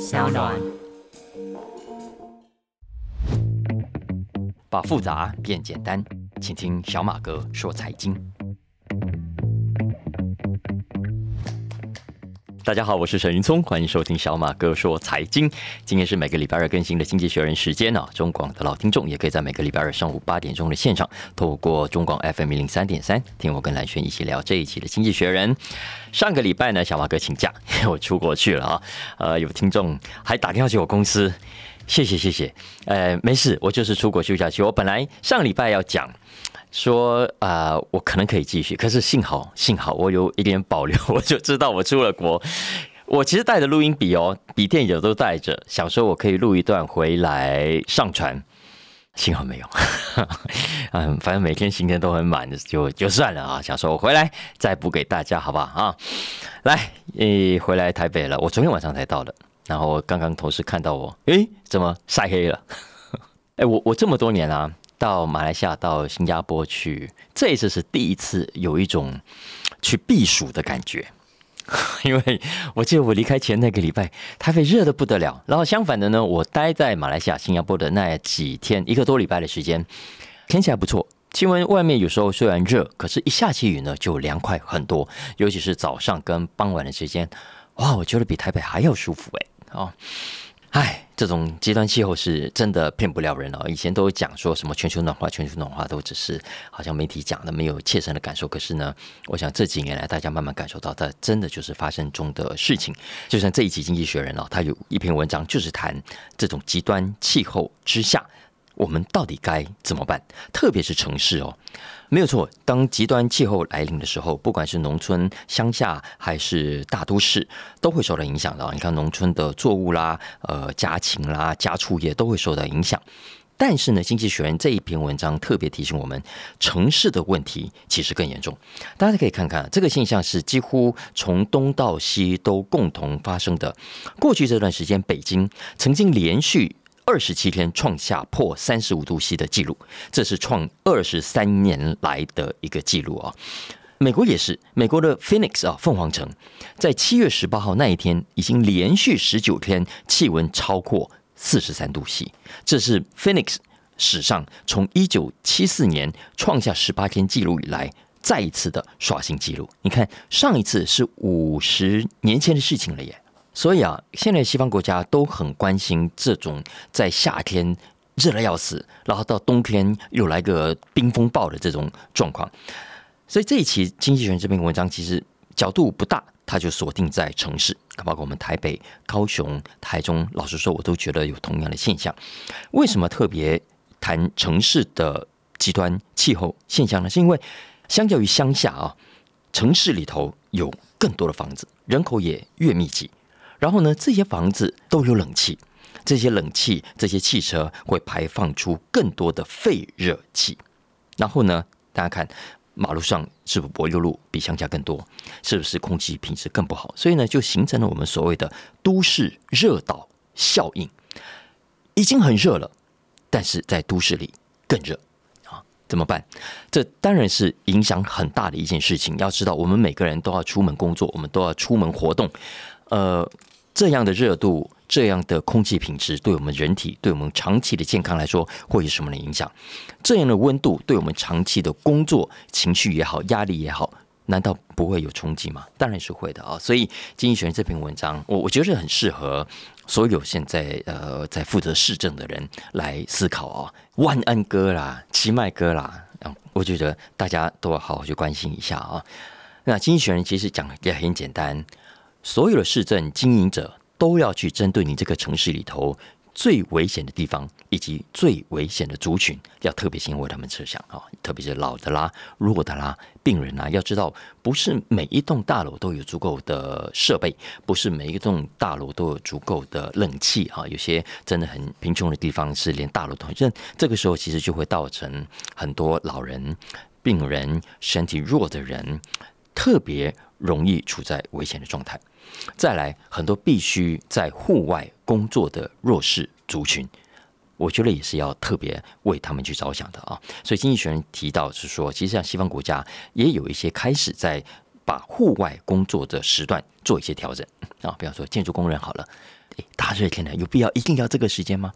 小暖。把复杂变简单，请听小马哥说财经。大家好，我是沈云聪，欢迎收听小马哥说财经。今天是每个礼拜二更新的《经济学人》时间呢。中广的老听众也可以在每个礼拜二上午八点钟的现场，透过中广 FM 零三点三，听我跟蓝轩一起聊这一期的《经济学人》。上个礼拜呢，小马哥请假，我出国去了啊。呃，有听众还打电话去我公司，谢谢谢谢。呃，没事，我就是出国休假去。我本来上礼拜要讲。说啊，我可能可以继续，可是幸好幸好我有一点保留，我就知道我出了国。我其实带着录音笔哦，笔电也都带着，想说我可以录一段回来上传，幸好没有。嗯，反正每天行程都很满，就就算了啊。想说我回来再补给大家，好不好啊？来，诶，回来台北了，我昨天晚上才到的，然后刚刚同事看到我，诶，怎么晒黑了？哎，我我这么多年啊。到马来西亚、到新加坡去，这一次是第一次有一种去避暑的感觉，因为我记得我离开前那个礼拜，台北热的不得了。然后相反的呢，我待在马来西亚、新加坡的那几天，一个多礼拜的时间，天气还不错。气温外面有时候虽然热，可是一下起雨呢，就凉快很多。尤其是早上跟傍晚的时间，哇，我觉得比台北还要舒服哎，哦。唉，这种极端气候是真的骗不了人哦。以前都讲说什么全球暖化，全球暖化都只是好像媒体讲的，没有切身的感受。可是呢，我想这几年来，大家慢慢感受到，它真的就是发生中的事情。就像这一期《经济学人》哦，他有一篇文章就是谈这种极端气候之下。我们到底该怎么办？特别是城市哦，没有错。当极端气候来临的时候，不管是农村、乡下还是大都市，都会受到影响的。你看，农村的作物啦、呃家禽啦、家畜业都会受到影响。但是呢，《经济学人》这一篇文章特别提醒我们，城市的问题其实更严重。大家可以看看，这个现象是几乎从东到西都共同发生的。过去这段时间，北京曾经连续。二十七天创下破三十五度 C 的记录，这是创二十三年来的一个记录啊！美国也是，美国的 Phoenix 啊，凤凰城，在七月十八号那一天，已经连续十九天气温超过四十三度 C，这是 Phoenix 史上从一九七四年创下十八天记录以来，再一次的刷新记录。你看，上一次是五十年前的事情了耶。所以啊，现在西方国家都很关心这种在夏天热的要死，然后到冬天又来个冰风暴的这种状况。所以这一期《经济学人》这篇文章其实角度不大，它就锁定在城市，包括我们台北、高雄、台中。老实说，我都觉得有同样的现象。为什么特别谈城市的极端气候现象呢？是因为相较于乡下啊，城市里头有更多的房子，人口也越密集。然后呢，这些房子都有冷气，这些冷气、这些汽车会排放出更多的废热气。然后呢，大家看马路上是不是柏油路比乡下更多？是不是空气品质更不好？所以呢，就形成了我们所谓的都市热岛效应。已经很热了，但是在都市里更热啊？怎么办？这当然是影响很大的一件事情。要知道，我们每个人都要出门工作，我们都要出门活动，呃。这样的热度，这样的空气品质，对我们人体，对我们长期的健康来说，会有什么的影响？这样的温度，对我们长期的工作、情绪也好，压力也好，难道不会有冲击吗？当然是会的啊！所以《经济学人》这篇文章，我我觉得很适合所有现在呃在负责市政的人来思考啊。万安哥啦，奇迈哥啦，我觉得大家都要好好去关心一下啊。那《经济学人》其实讲也很简单。所有的市政经营者都要去针对你这个城市里头最危险的地方以及最危险的族群，要特别先为他们设想啊，特别是老的啦、弱的啦、病人啊，要知道不是每一栋大楼都有足够的设备，不是每一栋大楼都有足够的冷气啊，有些真的很贫穷的地方是连大楼都这这个时候其实就会造成很多老人、病人、身体弱的人特别容易处在危险的状态。再来，很多必须在户外工作的弱势族群，我觉得也是要特别为他们去着想的啊。所以经济学人提到是说，其实像西方国家也有一些开始在把户外工作的时段做一些调整啊。比方说建筑工人好了，大热天的，有必要一定要这个时间吗？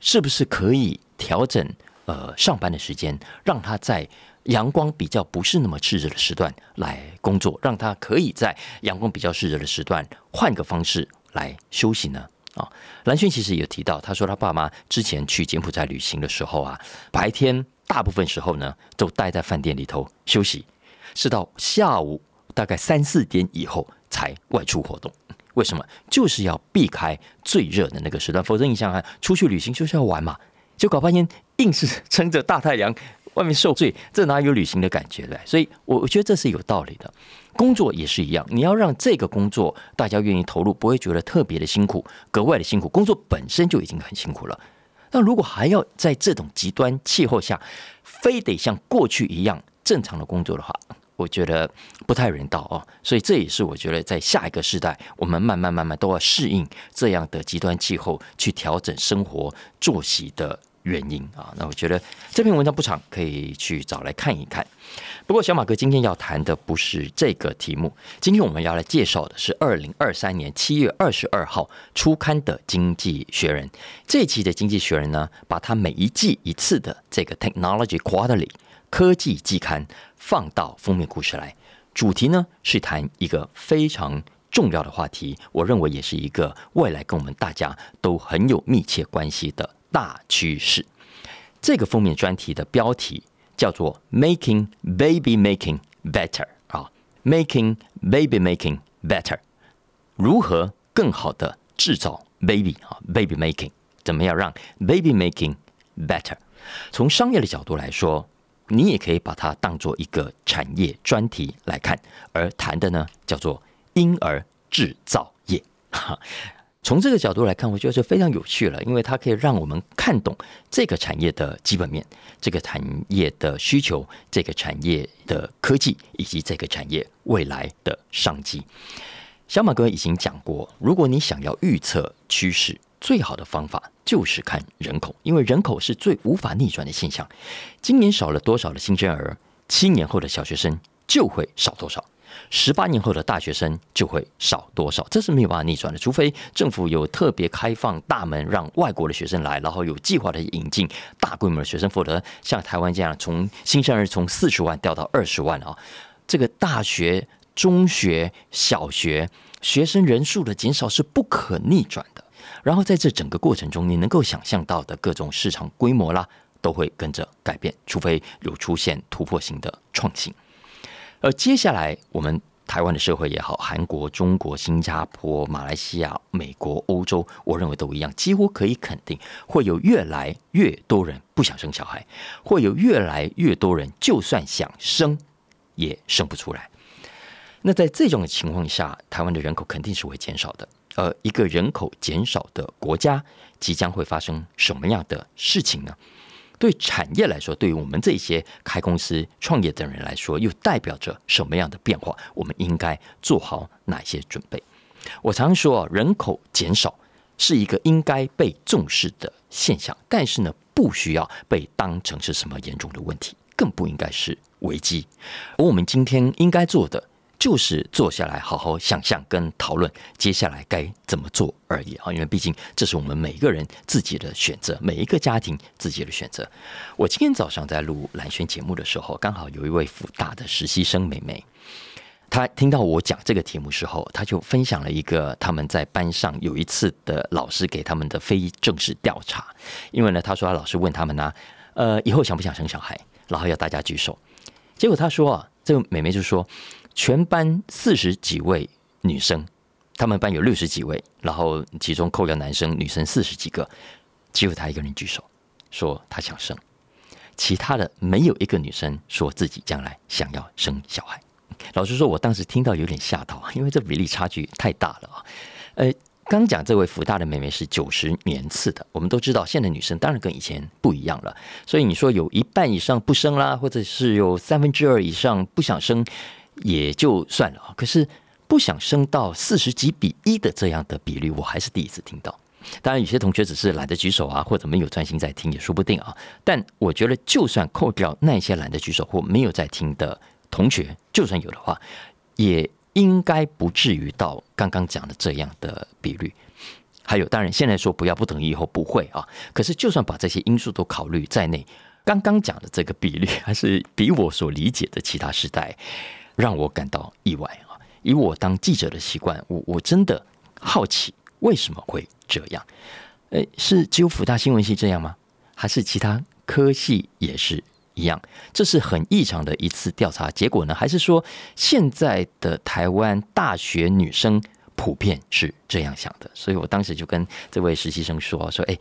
是不是可以调整呃上班的时间，让他在阳光比较不是那么炽热的时段来工作，让他可以在阳光比较炽热的时段换个方式来休息呢？啊，蓝轩其实也提到，他说他爸妈之前去柬埔寨旅行的时候啊，白天大部分时候呢都待在饭店里头休息，是到下午大概三四点以后才外出活动。为什么？就是要避开最热的那个时段，否则你想想，出去旅行就是要玩嘛，就搞半天硬是撑着大太阳外面受罪，这哪有旅行的感觉对？所以，我我觉得这是有道理的。工作也是一样，你要让这个工作大家愿意投入，不会觉得特别的辛苦，格外的辛苦。工作本身就已经很辛苦了，那如果还要在这种极端气候下，非得像过去一样正常的工作的话，我觉得不太人道哦，所以这也是我觉得在下一个时代，我们慢慢慢慢都要适应这样的极端气候，去调整生活作息的原因啊。那我觉得这篇文章不长，可以去找来看一看。不过小马哥今天要谈的不是这个题目，今天我们要来介绍的是二零二三年七月二十二号初刊的《经济学人》这期的《经济学人》呢，把它每一季一次的这个 Technology Quarterly。科技季刊放到封面故事来，主题呢是谈一个非常重要的话题，我认为也是一个未来跟我们大家都很有密切关系的大趋势。这个封面专题的标题叫做 “Making Baby Making Better” 啊，“Making Baby Making Better”，如何更好的制造 baby 啊，baby making 怎么样让 baby making better？从商业的角度来说。你也可以把它当做一个产业专题来看，而谈的呢叫做婴儿制造业哈。从这个角度来看，我觉得是非常有趣了，因为它可以让我们看懂这个产业的基本面、这个产业的需求、这个产业的科技以及这个产业未来的商机。小马哥已经讲过，如果你想要预测趋势。最好的方法就是看人口，因为人口是最无法逆转的现象。今年少了多少的新生儿，七年后的小学生就会少多少，十八年后的大学生就会少多少，这是没有办法逆转的。除非政府有特别开放大门，让外国的学生来，然后有计划的引进大规模的学生，否则像台湾这样，从新生儿从四十万掉到二十万啊，这个大学、中学、小学学生人数的减少是不可逆转的。然后在这整个过程中，你能够想象到的各种市场规模啦，都会跟着改变，除非有出现突破性的创新。而接下来，我们台湾的社会也好，韩国、中国、新加坡、马来西亚、美国、欧洲，我认为都一样，几乎可以肯定，会有越来越多人不想生小孩，会有越来越多人就算想生，也生不出来。那在这种情况下，台湾的人口肯定是会减少的。而，一个人口减少的国家，即将会发生什么样的事情呢？对产业来说，对于我们这些开公司、创业的人来说，又代表着什么样的变化？我们应该做好哪些准备？我常说，人口减少是一个应该被重视的现象，但是呢，不需要被当成是什么严重的问题，更不应该是危机。而我们今天应该做的。就是坐下来好好想象跟讨论接下来该怎么做而已啊！因为毕竟这是我们每个人自己的选择，每一个家庭自己的选择。我今天早上在录蓝轩节目的时候，刚好有一位福大的实习生妹妹，她听到我讲这个题目时候，她就分享了一个他们在班上有一次的老师给他们的非正式调查。因为呢，他说老师问他们呢，呃，以后想不想生小孩，然后要大家举手。结果他说啊，这个妹妹就说。全班四十几位女生，他们班有六十几位，然后其中扣掉男生，女生四十几个，只有她一个人举手说她想生，其他的没有一个女生说自己将来想要生小孩。老实说，我当时听到有点吓到，因为这比例差距太大了啊。呃，刚讲这位福大的妹妹是九十年次的，我们都知道现在女生当然跟以前不一样了，所以你说有一半以上不生啦，或者是有三分之二以上不想生。也就算了啊，可是不想升到四十几比一的这样的比率，我还是第一次听到。当然，有些同学只是懒得举手啊，或者没有专心在听，也说不定啊。但我觉得，就算扣掉那些懒得举手或没有在听的同学，就算有的话，也应该不至于到刚刚讲的这样的比率。还有，当然现在说不要，不等于以后不会啊。可是就算把这些因素都考虑在内，刚刚讲的这个比率，还是比我所理解的其他时代让我感到意外啊。以我当记者的习惯，我我真的好奇为什么会这样？诶，是只有福大新闻系这样吗？还是其他科系也是一样？这是很异常的一次调查结果呢？还是说现在的台湾大学女生？普遍是这样想的，所以我当时就跟这位实习生说：“说哎，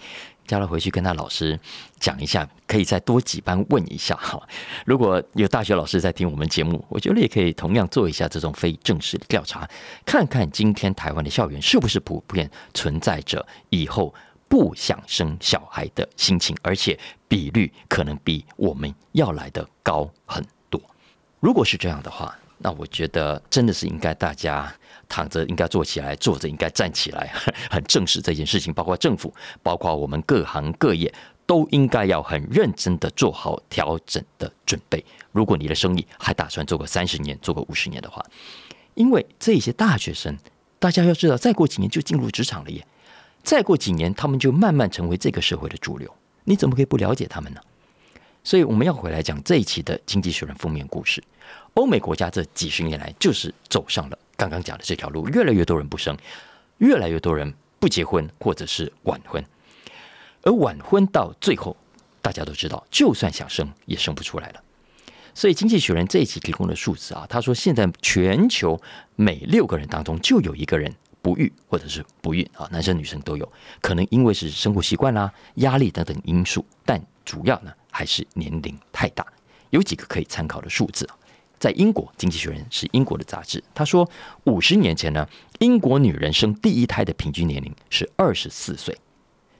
叫他回去跟他老师讲一下，可以再多几班问一下哈。如果有大学老师在听我们节目，我觉得也可以同样做一下这种非正式的调查，看看今天台湾的校园是不是普遍存在着以后不想生小孩的心情，而且比率可能比我们要来的高很多。如果是这样的话，那我觉得真的是应该大家。”躺着应该坐起来，坐着应该站起来，很正视这件事情。包括政府，包括我们各行各业，都应该要很认真的做好调整的准备。如果你的生意还打算做个三十年、做个五十年的话，因为这些大学生，大家要知道，再过几年就进入职场了耶，再过几年他们就慢慢成为这个社会的主流。你怎么可以不了解他们呢？所以我们要回来讲这一期的《经济学人》封面故事。欧美国家这几十年来就是走上了。刚刚讲的这条路，越来越多人不生，越来越多人不结婚，或者是晚婚，而晚婚到最后，大家都知道，就算想生也生不出来了。所以，《经济学人》这一期提供的数字啊，他说现在全球每六个人当中就有一个人不育或者是不孕啊，男生女生都有，可能因为是生活习惯啦、压力等等因素，但主要呢还是年龄太大。有几个可以参考的数字啊。在英国，《经济学人》是英国的杂志。他说，五十年前呢，英国女人生第一胎的平均年龄是二十四岁，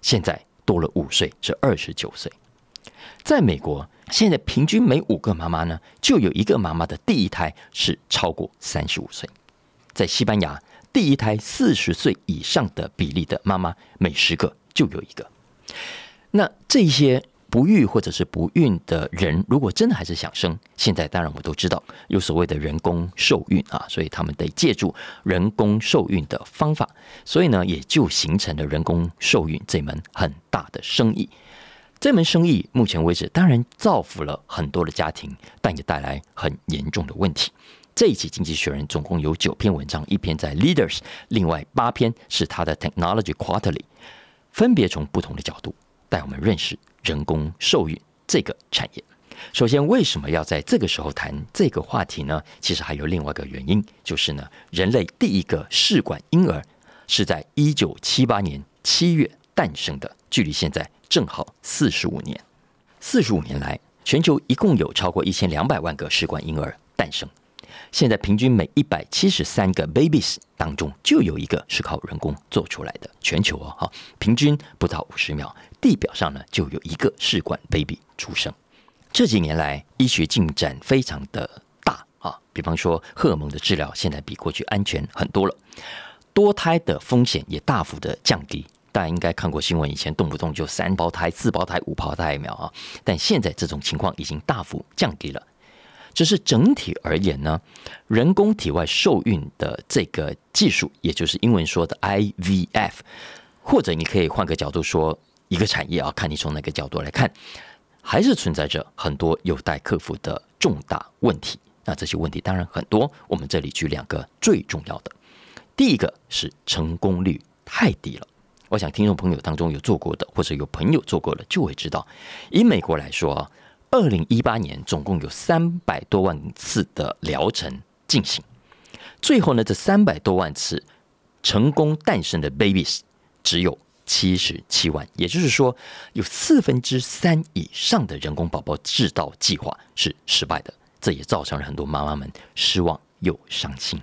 现在多了五岁，是二十九岁。在美国，现在平均每五个妈妈呢，就有一个妈妈的第一胎是超过三十五岁。在西班牙，第一胎四十岁以上的比例的妈妈，每十个就有一个。那这些。不育或者是不孕的人，如果真的还是想生，现在当然我们都知道有所谓的人工受孕啊，所以他们得借助人工受孕的方法，所以呢，也就形成了人工受孕这门很大的生意。这门生意目前为止，当然造福了很多的家庭，但也带来很严重的问题。这一期《经济学人》总共有九篇文章，一篇在 Leaders，另外八篇是他的 Technology Quarterly，分别从不同的角度带我们认识。人工受孕这个产业，首先为什么要在这个时候谈这个话题呢？其实还有另外一个原因，就是呢，人类第一个试管婴儿是在一九七八年七月诞生的，距离现在正好四十五年。四十五年来，全球一共有超过一千两百万个试管婴儿诞生。现在平均每一百七十三个 babies 当中就有一个是靠人工做出来的。全球哦，哈，平均不到五十秒，地表上呢就有一个试管 baby 出生。这几年来，医学进展非常的大啊，比方说荷尔蒙的治疗现在比过去安全很多了，多胎的风险也大幅的降低。大家应该看过新闻，以前动不动就三胞胎、四胞胎、五胞胎苗啊，但现在这种情况已经大幅降低了。只是整体而言呢，人工体外受孕的这个技术，也就是英文说的 IVF，或者你可以换个角度说，一个产业啊，看你从哪个角度来看，还是存在着很多有待克服的重大问题。那这些问题当然很多，我们这里举两个最重要的。第一个是成功率太低了。我想听众朋友当中有做过的，或者有朋友做过的，就会知道，以美国来说啊。二零一八年总共有三百多万次的疗程进行，最后呢，这三百多万次成功诞生的 babies 只有七十七万，也就是说，有四分之三以上的人工宝宝制造计划是失败的，这也造成了很多妈妈们失望又伤心，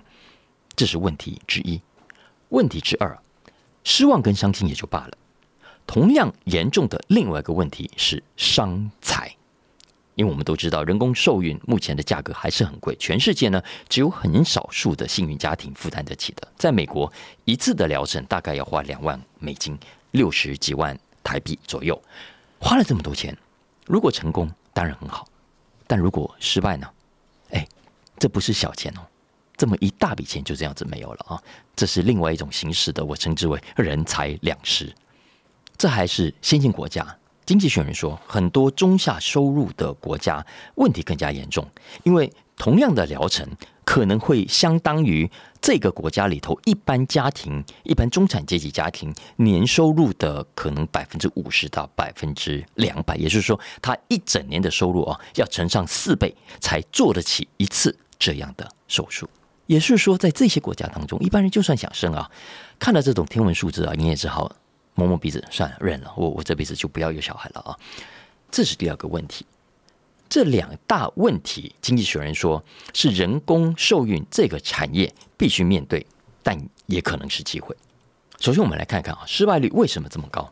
这是问题之一。问题之二，失望跟伤心也就罢了，同样严重的另外一个问题是伤财。因为我们都知道，人工受孕目前的价格还是很贵，全世界呢只有很少数的幸运家庭负担得起的。在美国，一次的疗程大概要花两万美金，六十几万台币左右。花了这么多钱，如果成功当然很好，但如果失败呢？哎，这不是小钱哦，这么一大笔钱就这样子没有了啊！这是另外一种形式的，我称之为人财两失。这还是先进国家。经济学人说，很多中下收入的国家问题更加严重，因为同样的疗程可能会相当于这个国家里头一般家庭、一般中产阶级家庭年收入的可能百分之五十到百分之两百，也就是说，他一整年的收入啊，要乘上四倍才做得起一次这样的手术。也是说，在这些国家当中，一般人就算想生啊，看到这种天文数字啊，你也只好。摸摸鼻子，算了，认了。我我这辈子就不要有小孩了啊！这是第二个问题。这两大问题，经济学人说是人工受孕这个产业必须面对，但也可能是机会。首先，我们来看看啊，失败率为什么这么高？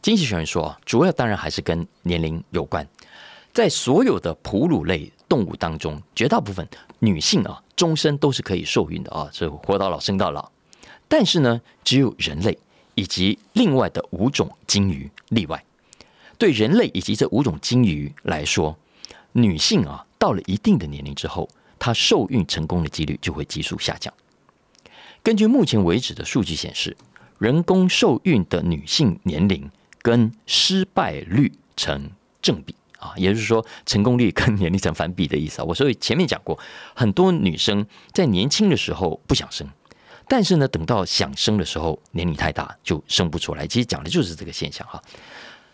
经济学人说，主要当然还是跟年龄有关。在所有的哺乳类动物当中，绝大部分女性啊，终身都是可以受孕的啊，是活到老生到老。但是呢，只有人类。以及另外的五种鲸鱼例外，对人类以及这五种鲸鱼来说，女性啊到了一定的年龄之后，她受孕成功的几率就会急速下降。根据目前为止的数据显示，人工受孕的女性年龄跟失败率成正比啊，也就是说，成功率跟年龄成反比的意思啊。我所以前面讲过，很多女生在年轻的时候不想生。但是呢，等到想生的时候，年龄太大就生不出来。其实讲的就是这个现象哈。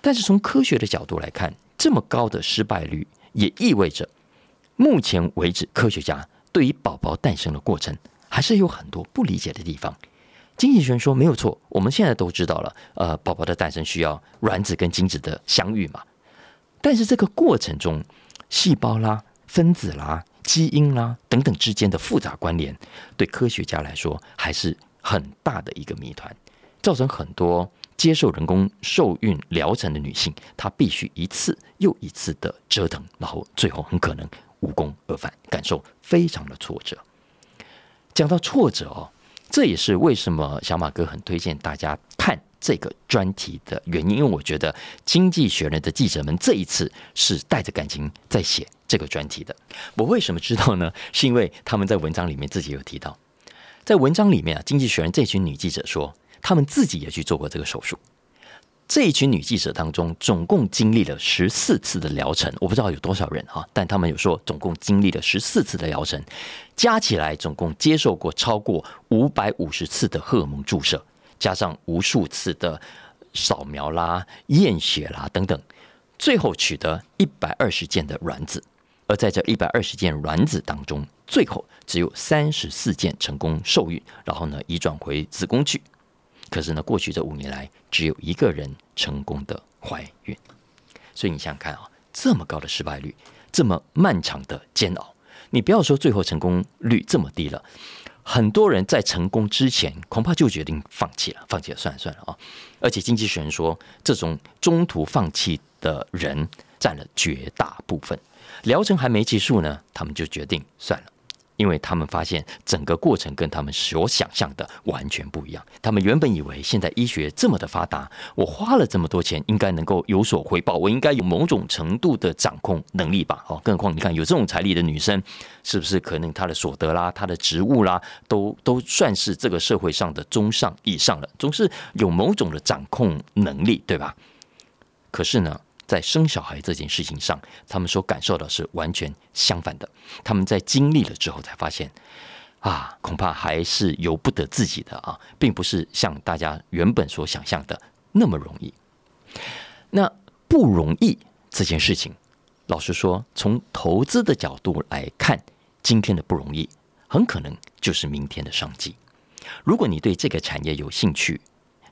但是从科学的角度来看，这么高的失败率也意味着，目前为止科学家对于宝宝诞生的过程还是有很多不理解的地方。经济学人说没有错，我们现在都知道了，呃，宝宝的诞生需要卵子跟精子的相遇嘛。但是这个过程中，细胞啦、分子啦。基因啦等等之间的复杂关联，对科学家来说还是很大的一个谜团，造成很多接受人工受孕疗程的女性，她必须一次又一次的折腾，然后最后很可能无功而返，感受非常的挫折。讲到挫折哦，这也是为什么小马哥很推荐大家看这个专题的原因，因为我觉得《经济学人》的记者们这一次是带着感情在写。这个专题的，我为什么知道呢？是因为他们在文章里面自己有提到，在文章里面啊，《经济学人》这群女记者说，他们自己也去做过这个手术。这一群女记者当中，总共经历了十四次的疗程，我不知道有多少人啊，但他们有说，总共经历了十四次的疗程，加起来总共接受过超过五百五十次的荷尔蒙注射，加上无数次的扫描啦、验血啦等等，最后取得一百二十件的卵子。而在这一百二十件卵子当中，最后只有三十四件成功受孕，然后呢移转回子宫去。可是呢，过去这五年来，只有一个人成功的怀孕。所以你想想看啊，这么高的失败率，这么漫长的煎熬，你不要说最后成功率这么低了，很多人在成功之前，恐怕就决定放弃了，放弃了，算了算了啊！而且经济学人说，这种中途放弃的人占了绝大部分。疗程还没结束呢，他们就决定算了，因为他们发现整个过程跟他们所想象的完全不一样。他们原本以为现在医学这么的发达，我花了这么多钱，应该能够有所回报，我应该有某种程度的掌控能力吧？哦，更何况你看有这种财力的女生，是不是可能她的所得啦、她的职务啦，都都算是这个社会上的中上以上了，总是有某种的掌控能力，对吧？可是呢？在生小孩这件事情上，他们所感受到是完全相反的。他们在经历了之后才发现，啊，恐怕还是由不得自己的啊，并不是像大家原本所想象的那么容易。那不容易这件事情，老实说，从投资的角度来看，今天的不容易，很可能就是明天的商机。如果你对这个产业有兴趣，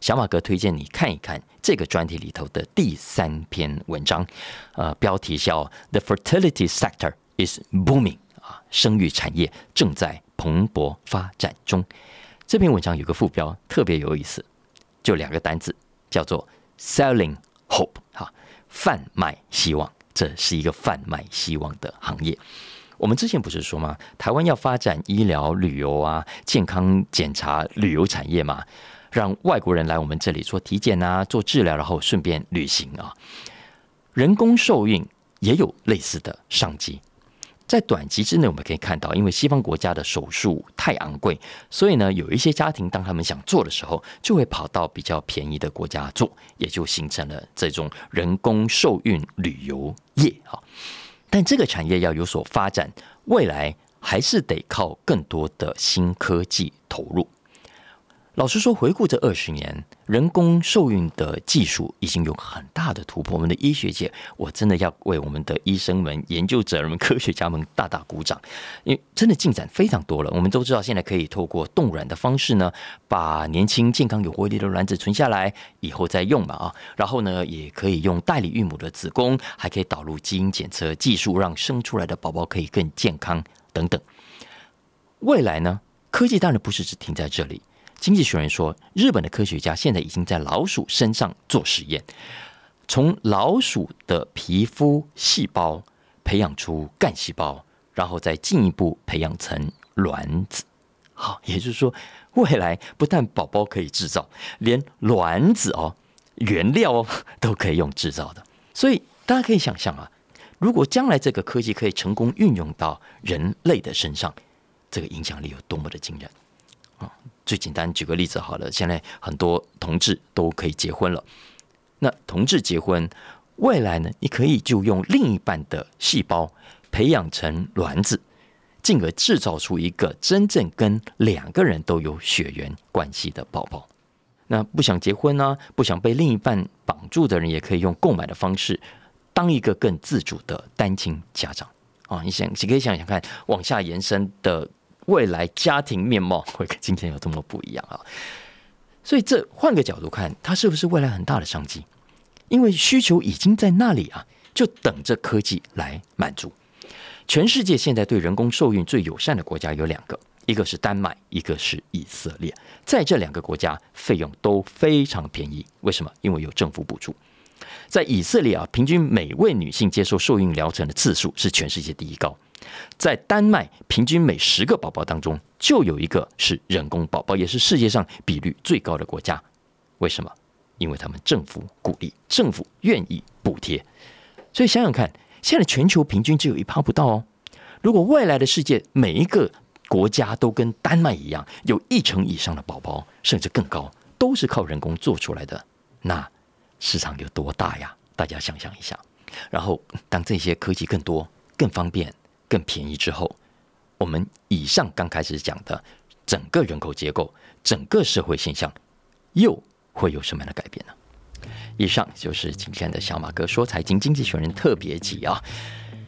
小马哥推荐你看一看这个专题里头的第三篇文章，呃，标题叫 “The fertility sector is booming”，啊，生育产业正在蓬勃发展中。这篇文章有个副标特别有意思，就两个单字，叫做 “selling hope”，哈，贩卖希望。这是一个贩卖希望的行业。我们之前不是说吗？台湾要发展医疗、旅游啊，健康检查、旅游产业嘛？让外国人来我们这里做体检啊，做治疗，然后顺便旅行啊。人工受孕也有类似的商机。在短期之内，我们可以看到，因为西方国家的手术太昂贵，所以呢，有一些家庭当他们想做的时候，就会跑到比较便宜的国家做，也就形成了这种人工受孕旅游业啊。但这个产业要有所发展，未来还是得靠更多的新科技投入。老实说，回顾这二十年，人工受孕的技术已经有很大的突破。我们的医学界，我真的要为我们的医生们、研究者们、科学家们大大鼓掌，因为真的进展非常多了。我们都知道，现在可以透过冻卵的方式呢，把年轻、健康、有活力的卵子存下来，以后再用嘛啊。然后呢，也可以用代理孕母的子宫，还可以导入基因检测技术，让生出来的宝宝可以更健康等等。未来呢，科技当然不是只停在这里。经济学人说，日本的科学家现在已经在老鼠身上做实验，从老鼠的皮肤细胞培养出干细胞，然后再进一步培养成卵子。好，也就是说，未来不但宝宝可以制造，连卵子哦、原料哦都可以用制造的。所以大家可以想象啊，如果将来这个科技可以成功运用到人类的身上，这个影响力有多么的惊人啊！最简单，举个例子好了。现在很多同志都可以结婚了。那同志结婚，未来呢？你可以就用另一半的细胞培养成卵子，进而制造出一个真正跟两个人都有血缘关系的宝宝。那不想结婚呢？不想被另一半绑住的人，也可以用购买的方式，当一个更自主的单亲家长啊！你想，你可以想想看，往下延伸的。未来家庭面貌 会跟今天有这么不一样啊？所以这换个角度看，它是不是未来很大的商机？因为需求已经在那里啊，就等着科技来满足。全世界现在对人工受孕最友善的国家有两个，一个是丹麦，一个是以色列。在这两个国家，费用都非常便宜。为什么？因为有政府补助。在以色列啊，平均每位女性接受受孕疗程的次数是全世界第一高。在丹麦，平均每十个宝宝当中就有一个是人工宝宝，也是世界上比率最高的国家。为什么？因为他们政府鼓励，政府愿意补贴。所以想想看，现在全球平均只有一趴不到哦。如果未来的世界每一个国家都跟丹麦一样，有一成以上的宝宝，甚至更高，都是靠人工做出来的，那市场有多大呀？大家想象一下。然后，当这些科技更多、更方便。更便宜之后，我们以上刚开始讲的整个人口结构、整个社会现象，又会有什么样的改变呢？以上就是今天的小马哥说财经经济学人特别集啊，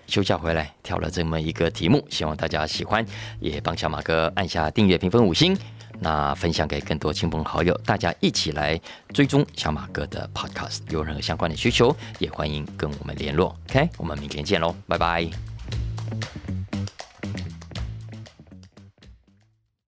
休假回来挑了这么一个题目，希望大家喜欢，也帮小马哥按下订阅、评分五星。那分享给更多亲朋好友，大家一起来追踪小马哥的 Podcast。有任何相关的需求，也欢迎跟我们联络。OK，我们明天见喽，拜拜。Thank you.